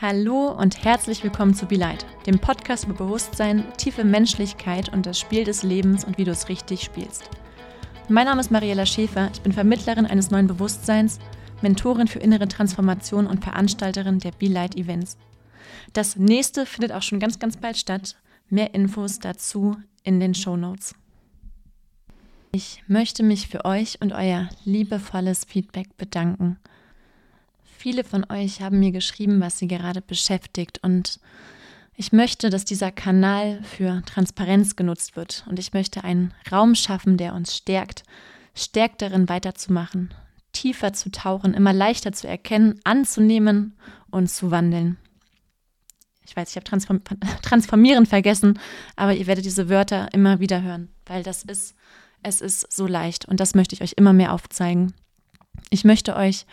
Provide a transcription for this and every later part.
Hallo und herzlich willkommen zu Be Light, dem Podcast über Bewusstsein, tiefe Menschlichkeit und das Spiel des Lebens und wie du es richtig spielst. Mein Name ist Mariella Schäfer, ich bin Vermittlerin eines neuen Bewusstseins, Mentorin für innere Transformation und Veranstalterin der Be Light Events. Das nächste findet auch schon ganz, ganz bald statt. Mehr Infos dazu in den Show Notes. Ich möchte mich für euch und euer liebevolles Feedback bedanken. Viele von euch haben mir geschrieben, was sie gerade beschäftigt und ich möchte, dass dieser Kanal für Transparenz genutzt wird und ich möchte einen Raum schaffen, der uns stärkt, stärkt darin weiterzumachen, tiefer zu tauchen, immer leichter zu erkennen, anzunehmen und zu wandeln. Ich weiß, ich habe Transform transformieren vergessen, aber ihr werdet diese Wörter immer wieder hören, weil das ist, es ist so leicht und das möchte ich euch immer mehr aufzeigen. Ich möchte euch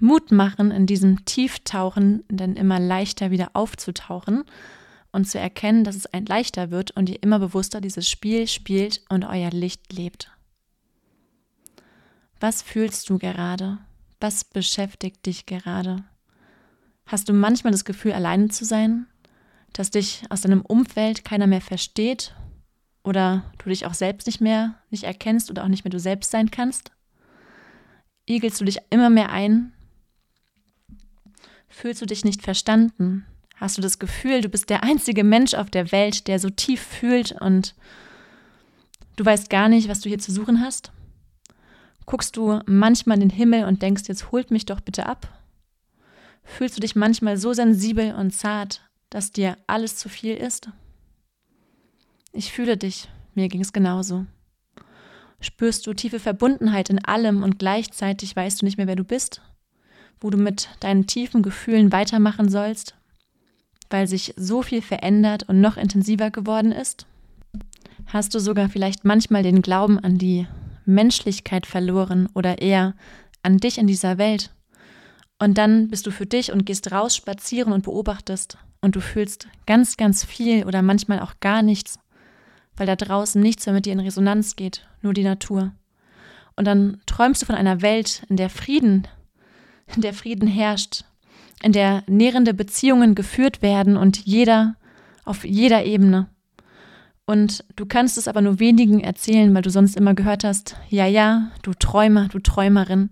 Mut machen, in diesem Tieftauchen dann immer leichter wieder aufzutauchen und zu erkennen, dass es ein leichter wird und ihr immer bewusster dieses Spiel spielt und euer Licht lebt. Was fühlst du gerade? Was beschäftigt dich gerade? Hast du manchmal das Gefühl, alleine zu sein? Dass dich aus deinem Umfeld keiner mehr versteht? Oder du dich auch selbst nicht mehr nicht erkennst oder auch nicht mehr du selbst sein kannst? Igelst du dich immer mehr ein Fühlst du dich nicht verstanden? Hast du das Gefühl, du bist der einzige Mensch auf der Welt, der so tief fühlt und du weißt gar nicht, was du hier zu suchen hast? Guckst du manchmal in den Himmel und denkst, jetzt holt mich doch bitte ab? Fühlst du dich manchmal so sensibel und zart, dass dir alles zu viel ist? Ich fühle dich, mir ging es genauso. Spürst du tiefe Verbundenheit in allem und gleichzeitig weißt du nicht mehr, wer du bist? Wo du mit deinen tiefen Gefühlen weitermachen sollst, weil sich so viel verändert und noch intensiver geworden ist? Hast du sogar vielleicht manchmal den Glauben an die Menschlichkeit verloren oder eher an dich in dieser Welt? Und dann bist du für dich und gehst raus spazieren und beobachtest und du fühlst ganz, ganz viel oder manchmal auch gar nichts, weil da draußen nichts mehr mit dir in Resonanz geht, nur die Natur. Und dann träumst du von einer Welt, in der Frieden in der Frieden herrscht, in der nährende Beziehungen geführt werden und jeder auf jeder Ebene. Und du kannst es aber nur wenigen erzählen, weil du sonst immer gehört hast, ja, ja, du Träumer, du Träumerin,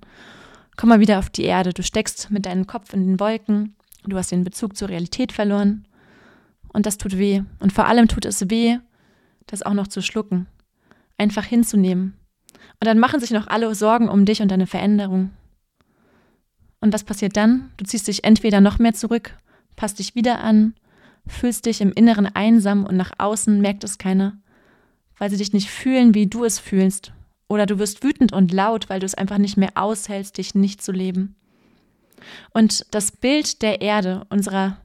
komm mal wieder auf die Erde, du steckst mit deinem Kopf in den Wolken, du hast den Bezug zur Realität verloren und das tut weh. Und vor allem tut es weh, das auch noch zu schlucken, einfach hinzunehmen. Und dann machen sich noch alle Sorgen um dich und deine Veränderung. Und was passiert dann? Du ziehst dich entweder noch mehr zurück, passt dich wieder an, fühlst dich im Inneren einsam und nach außen merkt es keiner, weil sie dich nicht fühlen, wie du es fühlst. Oder du wirst wütend und laut, weil du es einfach nicht mehr aushältst, dich nicht zu leben. Und das Bild der Erde, unserer,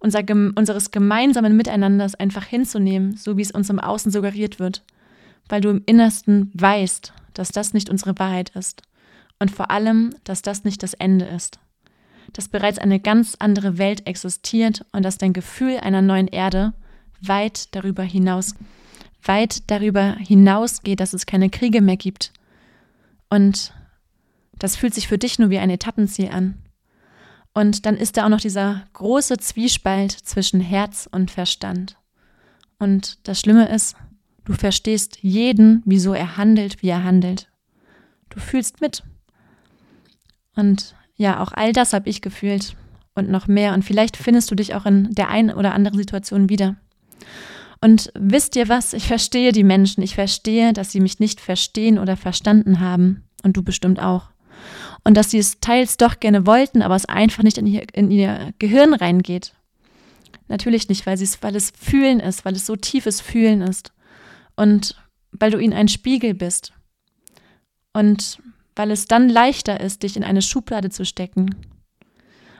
unser, unseres gemeinsamen Miteinanders einfach hinzunehmen, so wie es uns im Außen suggeriert wird, weil du im Innersten weißt, dass das nicht unsere Wahrheit ist. Und vor allem, dass das nicht das Ende ist. Dass bereits eine ganz andere Welt existiert und dass dein Gefühl einer neuen Erde weit darüber hinaus, weit darüber hinausgeht, dass es keine Kriege mehr gibt. Und das fühlt sich für dich nur wie ein Etappenziel an. Und dann ist da auch noch dieser große Zwiespalt zwischen Herz und Verstand. Und das Schlimme ist, du verstehst jeden, wieso er handelt, wie er handelt. Du fühlst mit. Und ja, auch all das habe ich gefühlt und noch mehr. Und vielleicht findest du dich auch in der einen oder anderen Situation wieder. Und wisst ihr was? Ich verstehe die Menschen. Ich verstehe, dass sie mich nicht verstehen oder verstanden haben. Und du bestimmt auch. Und dass sie es teils doch gerne wollten, aber es einfach nicht in ihr, in ihr Gehirn reingeht. Natürlich nicht, weil, weil es Fühlen ist, weil es so tiefes Fühlen ist. Und weil du ihnen ein Spiegel bist. Und weil es dann leichter ist, dich in eine Schublade zu stecken.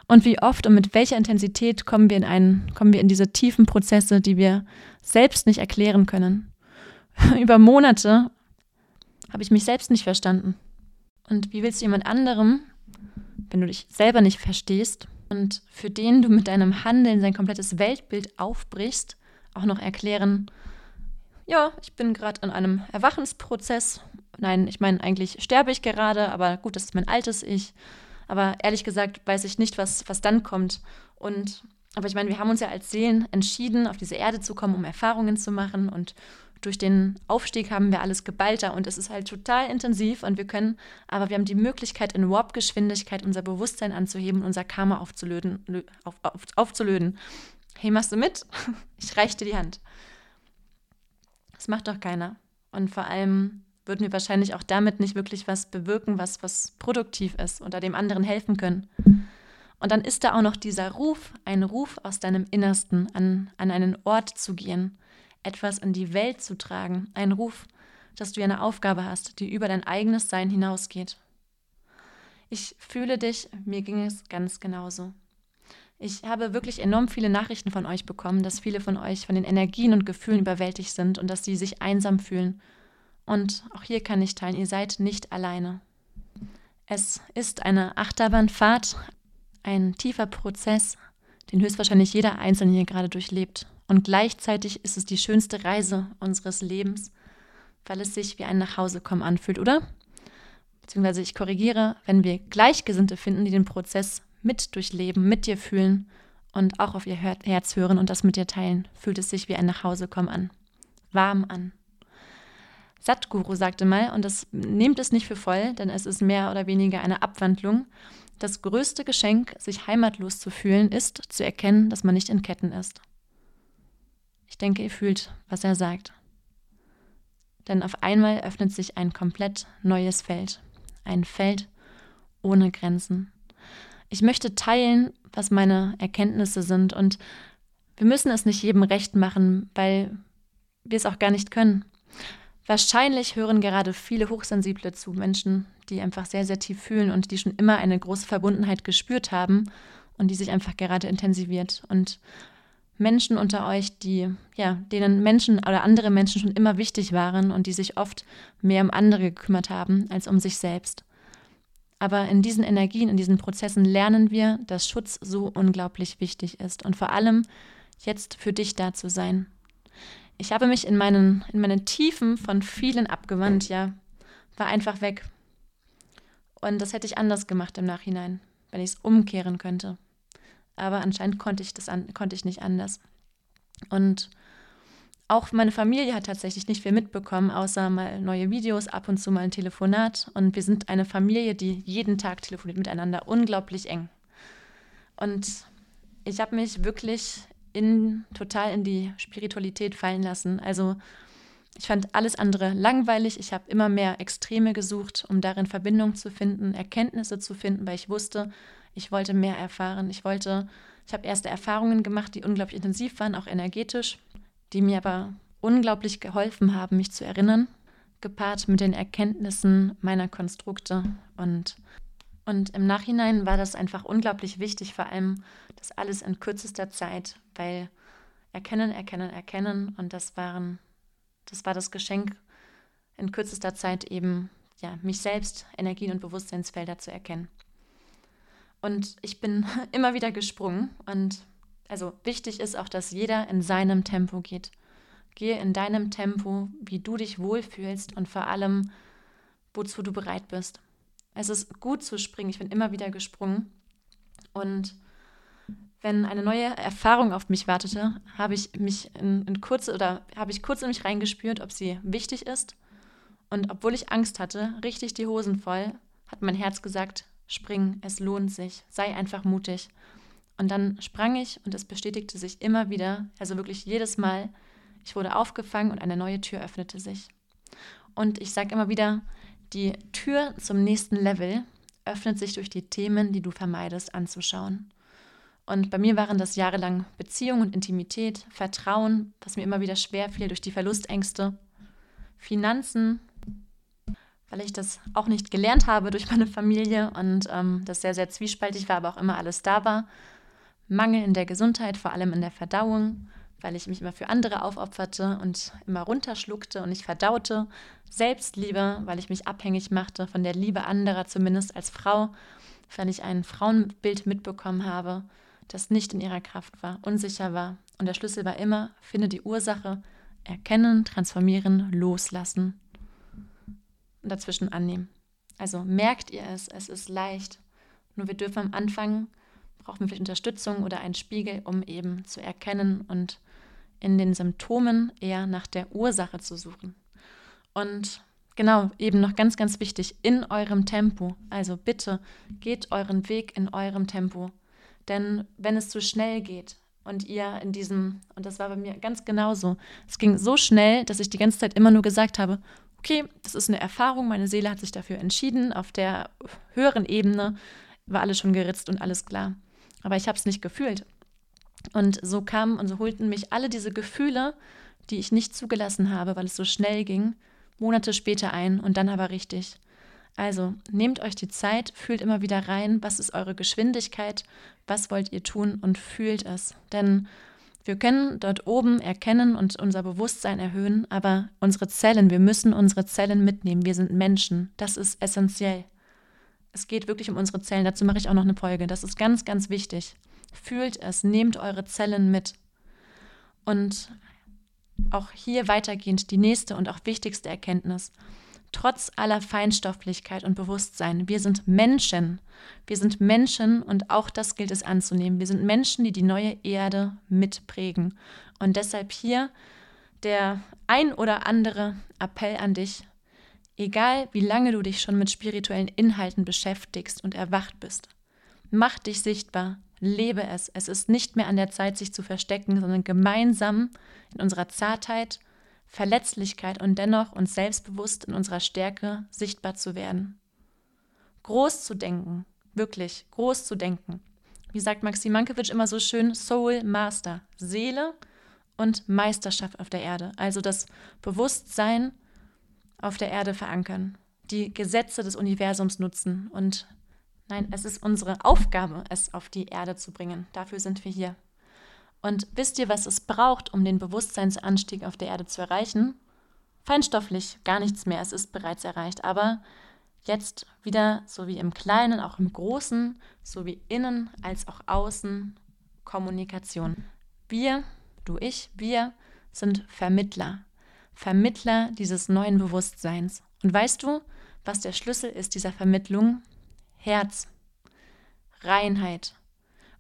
Und wie oft und mit welcher Intensität kommen wir in einen, kommen wir in diese tiefen Prozesse, die wir selbst nicht erklären können. Über Monate habe ich mich selbst nicht verstanden. Und wie willst du jemand anderem, wenn du dich selber nicht verstehst und für den du mit deinem Handeln sein komplettes Weltbild aufbrichst, auch noch erklären, ja, ich bin gerade in einem Erwachensprozess Nein, ich meine, eigentlich sterbe ich gerade, aber gut, das ist mein altes Ich. Aber ehrlich gesagt weiß ich nicht, was, was dann kommt. Und Aber ich meine, wir haben uns ja als Seelen entschieden, auf diese Erde zu kommen, um Erfahrungen zu machen. Und durch den Aufstieg haben wir alles geballter und es ist halt total intensiv und wir können, aber wir haben die Möglichkeit, in Warp-Geschwindigkeit unser Bewusstsein anzuheben unser Karma aufzulöden, auf, auf, aufzulöden. Hey, machst du mit? Ich reiche dir die Hand. Das macht doch keiner. Und vor allem würden wir wahrscheinlich auch damit nicht wirklich was bewirken, was, was produktiv ist oder dem anderen helfen können. Und dann ist da auch noch dieser Ruf, ein Ruf aus deinem Innersten, an, an einen Ort zu gehen, etwas in die Welt zu tragen, ein Ruf, dass du eine Aufgabe hast, die über dein eigenes Sein hinausgeht. Ich fühle dich, mir ging es ganz genauso. Ich habe wirklich enorm viele Nachrichten von euch bekommen, dass viele von euch von den Energien und Gefühlen überwältigt sind und dass sie sich einsam fühlen. Und auch hier kann ich teilen, ihr seid nicht alleine. Es ist eine Achterbahnfahrt, ein tiefer Prozess, den höchstwahrscheinlich jeder Einzelne hier gerade durchlebt. Und gleichzeitig ist es die schönste Reise unseres Lebens, weil es sich wie ein Nachhausekommen anfühlt, oder? Beziehungsweise ich korrigiere, wenn wir Gleichgesinnte finden, die den Prozess mit durchleben, mit dir fühlen und auch auf ihr Herz hören und das mit dir teilen, fühlt es sich wie ein Nachhausekommen an. Warm an. Satguru sagte mal, und das nehmt es nicht für voll, denn es ist mehr oder weniger eine Abwandlung, das größte Geschenk, sich heimatlos zu fühlen, ist zu erkennen, dass man nicht in Ketten ist. Ich denke, ihr fühlt, was er sagt. Denn auf einmal öffnet sich ein komplett neues Feld. Ein Feld ohne Grenzen. Ich möchte teilen, was meine Erkenntnisse sind und wir müssen es nicht jedem recht machen, weil wir es auch gar nicht können. Wahrscheinlich hören gerade viele Hochsensible zu, Menschen, die einfach sehr, sehr tief fühlen und die schon immer eine große Verbundenheit gespürt haben und die sich einfach gerade intensiviert. Und Menschen unter euch, die, ja, denen Menschen oder andere Menschen schon immer wichtig waren und die sich oft mehr um andere gekümmert haben als um sich selbst. Aber in diesen Energien, in diesen Prozessen lernen wir, dass Schutz so unglaublich wichtig ist und vor allem jetzt für dich da zu sein. Ich habe mich in meinen, in meinen Tiefen von vielen abgewandt, ja, war einfach weg. Und das hätte ich anders gemacht im Nachhinein, wenn ich es umkehren könnte. Aber anscheinend konnte ich das an, konnte ich nicht anders. Und auch meine Familie hat tatsächlich nicht viel mitbekommen, außer mal neue Videos, ab und zu mal ein Telefonat. Und wir sind eine Familie, die jeden Tag telefoniert miteinander, unglaublich eng. Und ich habe mich wirklich in, total in die Spiritualität fallen lassen. Also ich fand alles andere langweilig. Ich habe immer mehr Extreme gesucht, um darin Verbindung zu finden, Erkenntnisse zu finden, weil ich wusste, ich wollte mehr erfahren. Ich wollte, ich habe erste Erfahrungen gemacht, die unglaublich intensiv waren, auch energetisch, die mir aber unglaublich geholfen haben, mich zu erinnern, gepaart mit den Erkenntnissen meiner Konstrukte und und im Nachhinein war das einfach unglaublich wichtig, vor allem das alles in kürzester Zeit, weil erkennen, erkennen, erkennen und das waren, das war das Geschenk in kürzester Zeit eben, ja, mich selbst, Energien und Bewusstseinsfelder zu erkennen. Und ich bin immer wieder gesprungen und also wichtig ist auch, dass jeder in seinem Tempo geht. Gehe in deinem Tempo, wie du dich wohlfühlst und vor allem, wozu du bereit bist. Es ist gut zu springen. Ich bin immer wieder gesprungen. Und wenn eine neue Erfahrung auf mich wartete, habe ich mich in, in kurze oder habe ich kurz in mich reingespürt, ob sie wichtig ist. Und obwohl ich Angst hatte, richtig die Hosen voll, hat mein Herz gesagt, spring, es lohnt sich, sei einfach mutig. Und dann sprang ich und es bestätigte sich immer wieder, also wirklich jedes Mal, ich wurde aufgefangen und eine neue Tür öffnete sich. Und ich sage immer wieder, die Tür zum nächsten Level öffnet sich durch die Themen, die du vermeidest, anzuschauen. Und bei mir waren das jahrelang Beziehung und Intimität, Vertrauen, was mir immer wieder schwer fiel durch die Verlustängste, Finanzen, weil ich das auch nicht gelernt habe durch meine Familie und ähm, das sehr, sehr zwiespältig war, aber auch immer alles da war. Mangel in der Gesundheit, vor allem in der Verdauung, weil ich mich immer für andere aufopferte und immer runterschluckte und nicht verdaute. Selbstliebe, weil ich mich abhängig machte von der Liebe anderer, zumindest als Frau, weil ich ein Frauenbild mitbekommen habe, das nicht in ihrer Kraft war, unsicher war. Und der Schlüssel war immer, finde die Ursache, erkennen, transformieren, loslassen und dazwischen annehmen. Also merkt ihr es, es ist leicht. Nur wir dürfen am Anfang brauchen wir vielleicht Unterstützung oder einen Spiegel, um eben zu erkennen und in den Symptomen eher nach der Ursache zu suchen. Und genau, eben noch ganz, ganz wichtig, in eurem Tempo. Also bitte geht euren Weg in eurem Tempo. Denn wenn es zu schnell geht und ihr in diesem, und das war bei mir ganz genauso, es ging so schnell, dass ich die ganze Zeit immer nur gesagt habe, okay, das ist eine Erfahrung, meine Seele hat sich dafür entschieden, auf der höheren Ebene war alles schon geritzt und alles klar. Aber ich habe es nicht gefühlt. Und so kamen und so holten mich alle diese Gefühle, die ich nicht zugelassen habe, weil es so schnell ging, Monate später ein und dann aber richtig. Also nehmt euch die Zeit, fühlt immer wieder rein, was ist eure Geschwindigkeit, was wollt ihr tun und fühlt es. Denn wir können dort oben erkennen und unser Bewusstsein erhöhen, aber unsere Zellen, wir müssen unsere Zellen mitnehmen. Wir sind Menschen. Das ist essentiell. Es geht wirklich um unsere Zellen. Dazu mache ich auch noch eine Folge. Das ist ganz, ganz wichtig. Fühlt es, nehmt eure Zellen mit. Und auch hier weitergehend die nächste und auch wichtigste Erkenntnis. Trotz aller Feinstofflichkeit und Bewusstsein, wir sind Menschen. Wir sind Menschen und auch das gilt es anzunehmen. Wir sind Menschen, die die neue Erde mitprägen. Und deshalb hier der ein oder andere Appell an dich. Egal wie lange du dich schon mit spirituellen Inhalten beschäftigst und erwacht bist, mach dich sichtbar, lebe es. Es ist nicht mehr an der Zeit, sich zu verstecken, sondern gemeinsam in unserer Zartheit, Verletzlichkeit und dennoch uns selbstbewusst in unserer Stärke sichtbar zu werden. Groß zu denken, wirklich groß zu denken. Wie sagt Maxim Mankiewicz immer so schön, Soul Master, Seele und Meisterschaft auf der Erde. Also das Bewusstsein auf der Erde verankern, die Gesetze des Universums nutzen und Nein, es ist unsere Aufgabe, es auf die Erde zu bringen. Dafür sind wir hier. Und wisst ihr, was es braucht, um den Bewusstseinsanstieg auf der Erde zu erreichen? Feinstofflich gar nichts mehr, es ist bereits erreicht. Aber jetzt wieder, so wie im Kleinen, auch im Großen, so wie innen als auch außen, Kommunikation. Wir, du, ich, wir sind Vermittler. Vermittler dieses neuen Bewusstseins. Und weißt du, was der Schlüssel ist dieser Vermittlung? Herz, Reinheit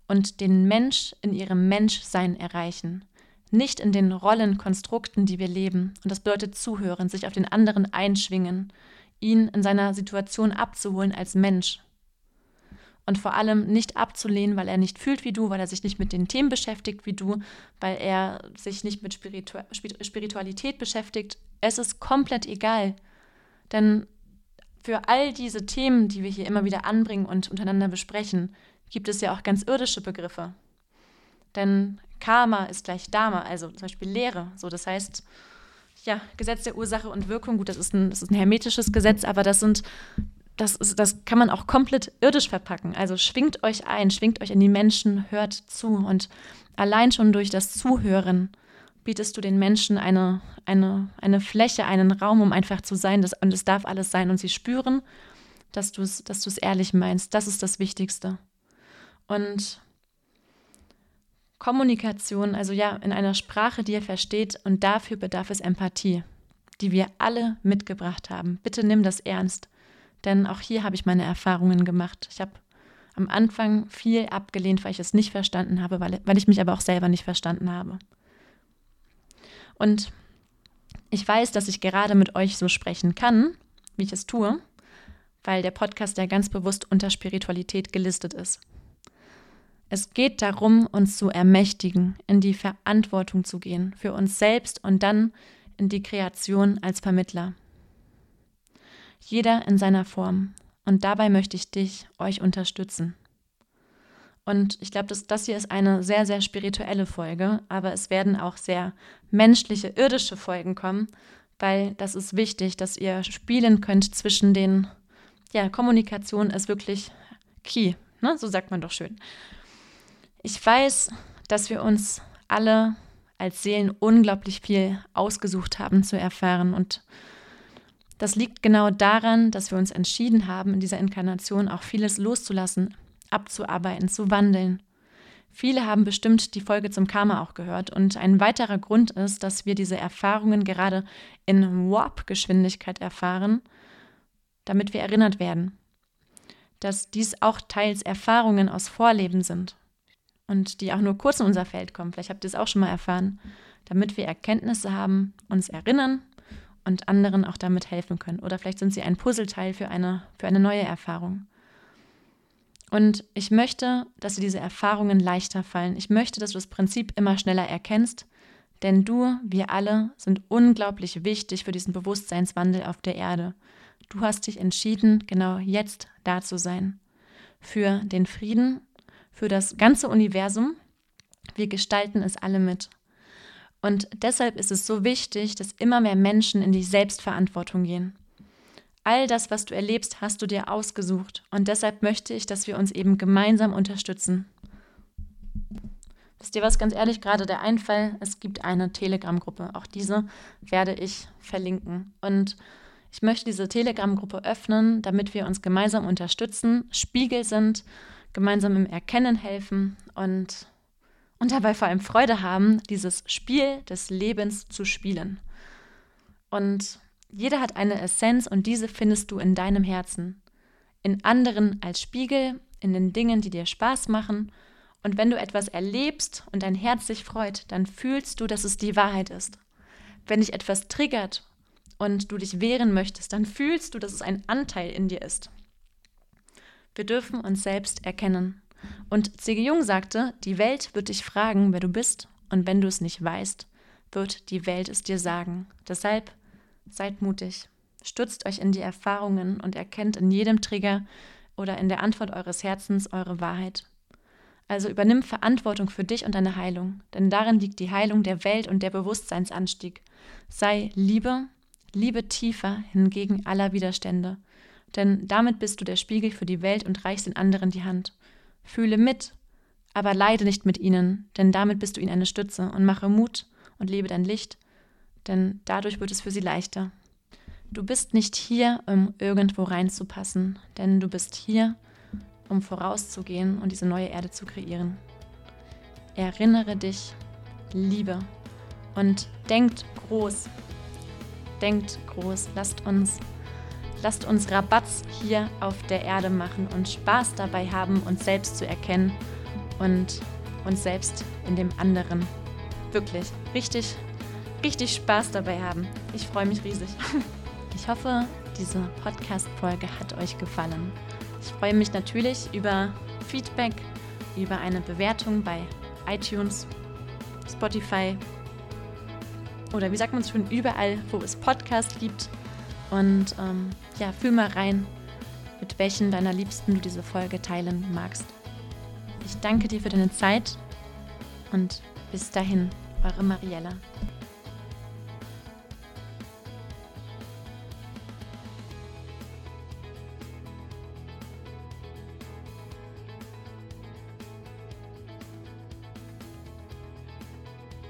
und den Mensch in ihrem Menschsein erreichen, nicht in den Rollenkonstrukten, die wir leben. Und das bedeutet zuhören, sich auf den anderen einschwingen, ihn in seiner Situation abzuholen als Mensch. Und vor allem nicht abzulehnen, weil er nicht fühlt wie du, weil er sich nicht mit den Themen beschäftigt wie du, weil er sich nicht mit Spiritu Spiritualität beschäftigt. Es ist komplett egal. Denn für all diese Themen, die wir hier immer wieder anbringen und untereinander besprechen, gibt es ja auch ganz irdische Begriffe. Denn Karma ist gleich Dharma, also zum Beispiel Lehre. So, das heißt, ja, Gesetz der Ursache und Wirkung, gut, das ist ein, das ist ein hermetisches Gesetz, aber das sind, das, ist, das kann man auch komplett irdisch verpacken. Also schwingt euch ein, schwingt euch in die Menschen, hört zu und allein schon durch das Zuhören bietest du den Menschen eine, eine, eine Fläche, einen Raum, um einfach zu sein. Das, und es darf alles sein. Und sie spüren, dass du es dass ehrlich meinst. Das ist das Wichtigste. Und Kommunikation, also ja, in einer Sprache, die ihr versteht, und dafür bedarf es Empathie, die wir alle mitgebracht haben. Bitte nimm das ernst, denn auch hier habe ich meine Erfahrungen gemacht. Ich habe am Anfang viel abgelehnt, weil ich es nicht verstanden habe, weil, weil ich mich aber auch selber nicht verstanden habe. Und ich weiß, dass ich gerade mit euch so sprechen kann, wie ich es tue, weil der Podcast ja ganz bewusst unter Spiritualität gelistet ist. Es geht darum, uns zu ermächtigen, in die Verantwortung zu gehen für uns selbst und dann in die Kreation als Vermittler. Jeder in seiner Form. Und dabei möchte ich dich, euch unterstützen. Und ich glaube, dass das hier ist eine sehr, sehr spirituelle Folge, aber es werden auch sehr menschliche, irdische Folgen kommen, weil das ist wichtig, dass ihr spielen könnt zwischen den, ja, Kommunikation ist wirklich key, ne? so sagt man doch schön. Ich weiß, dass wir uns alle als Seelen unglaublich viel ausgesucht haben zu erfahren und das liegt genau daran, dass wir uns entschieden haben, in dieser Inkarnation auch vieles loszulassen, abzuarbeiten, zu wandeln. Viele haben bestimmt die Folge zum Karma auch gehört und ein weiterer Grund ist, dass wir diese Erfahrungen gerade in Warp-Geschwindigkeit erfahren, damit wir erinnert werden. dass dies auch teils Erfahrungen aus Vorleben sind und die auch nur kurz in unser Feld kommen. Vielleicht habt ihr es auch schon mal erfahren, damit wir Erkenntnisse haben, uns erinnern und anderen auch damit helfen können. Oder vielleicht sind sie ein Puzzleteil für eine, für eine neue Erfahrung. Und ich möchte, dass dir diese Erfahrungen leichter fallen. Ich möchte, dass du das Prinzip immer schneller erkennst, denn du, wir alle, sind unglaublich wichtig für diesen Bewusstseinswandel auf der Erde. Du hast dich entschieden, genau jetzt da zu sein. Für den Frieden, für das ganze Universum. Wir gestalten es alle mit. Und deshalb ist es so wichtig, dass immer mehr Menschen in die Selbstverantwortung gehen. All das, was du erlebst, hast du dir ausgesucht. Und deshalb möchte ich, dass wir uns eben gemeinsam unterstützen. Ist dir was ganz ehrlich gerade der Einfall? Es gibt eine Telegram-Gruppe. Auch diese werde ich verlinken. Und ich möchte diese Telegram-Gruppe öffnen, damit wir uns gemeinsam unterstützen, Spiegel sind, gemeinsam im Erkennen helfen und, und dabei vor allem Freude haben, dieses Spiel des Lebens zu spielen. Und jeder hat eine Essenz und diese findest du in deinem Herzen. In anderen als Spiegel, in den Dingen, die dir Spaß machen. Und wenn du etwas erlebst und dein Herz sich freut, dann fühlst du, dass es die Wahrheit ist. Wenn dich etwas triggert und du dich wehren möchtest, dann fühlst du, dass es ein Anteil in dir ist. Wir dürfen uns selbst erkennen. Und C.G. Jung sagte, die Welt wird dich fragen, wer du bist, und wenn du es nicht weißt, wird die Welt es dir sagen. Deshalb Seid mutig. Stützt euch in die Erfahrungen und erkennt in jedem Trigger oder in der Antwort eures Herzens eure Wahrheit. Also übernimm Verantwortung für dich und deine Heilung, denn darin liegt die Heilung der Welt und der Bewusstseinsanstieg. Sei Liebe, Liebe tiefer hingegen aller Widerstände, denn damit bist du der Spiegel für die Welt und reichst den anderen die Hand. Fühle mit, aber leide nicht mit ihnen, denn damit bist du ihnen eine Stütze und mache Mut und lebe dein Licht, denn dadurch wird es für sie leichter. Du bist nicht hier, um irgendwo reinzupassen, denn du bist hier, um vorauszugehen und diese neue Erde zu kreieren. Erinnere dich, liebe und denkt groß. Denkt groß. Lasst uns, lasst uns Rabatz hier auf der Erde machen und Spaß dabei haben, uns selbst zu erkennen und uns selbst in dem anderen wirklich richtig richtig Spaß dabei haben. Ich freue mich riesig. Ich hoffe, diese Podcast-Folge hat euch gefallen. Ich freue mich natürlich über Feedback, über eine Bewertung bei iTunes, Spotify oder wie sagt man es schon, überall, wo es Podcasts gibt. Und ähm, ja, fühl mal rein, mit welchen deiner Liebsten du diese Folge teilen magst. Ich danke dir für deine Zeit und bis dahin, eure Mariella.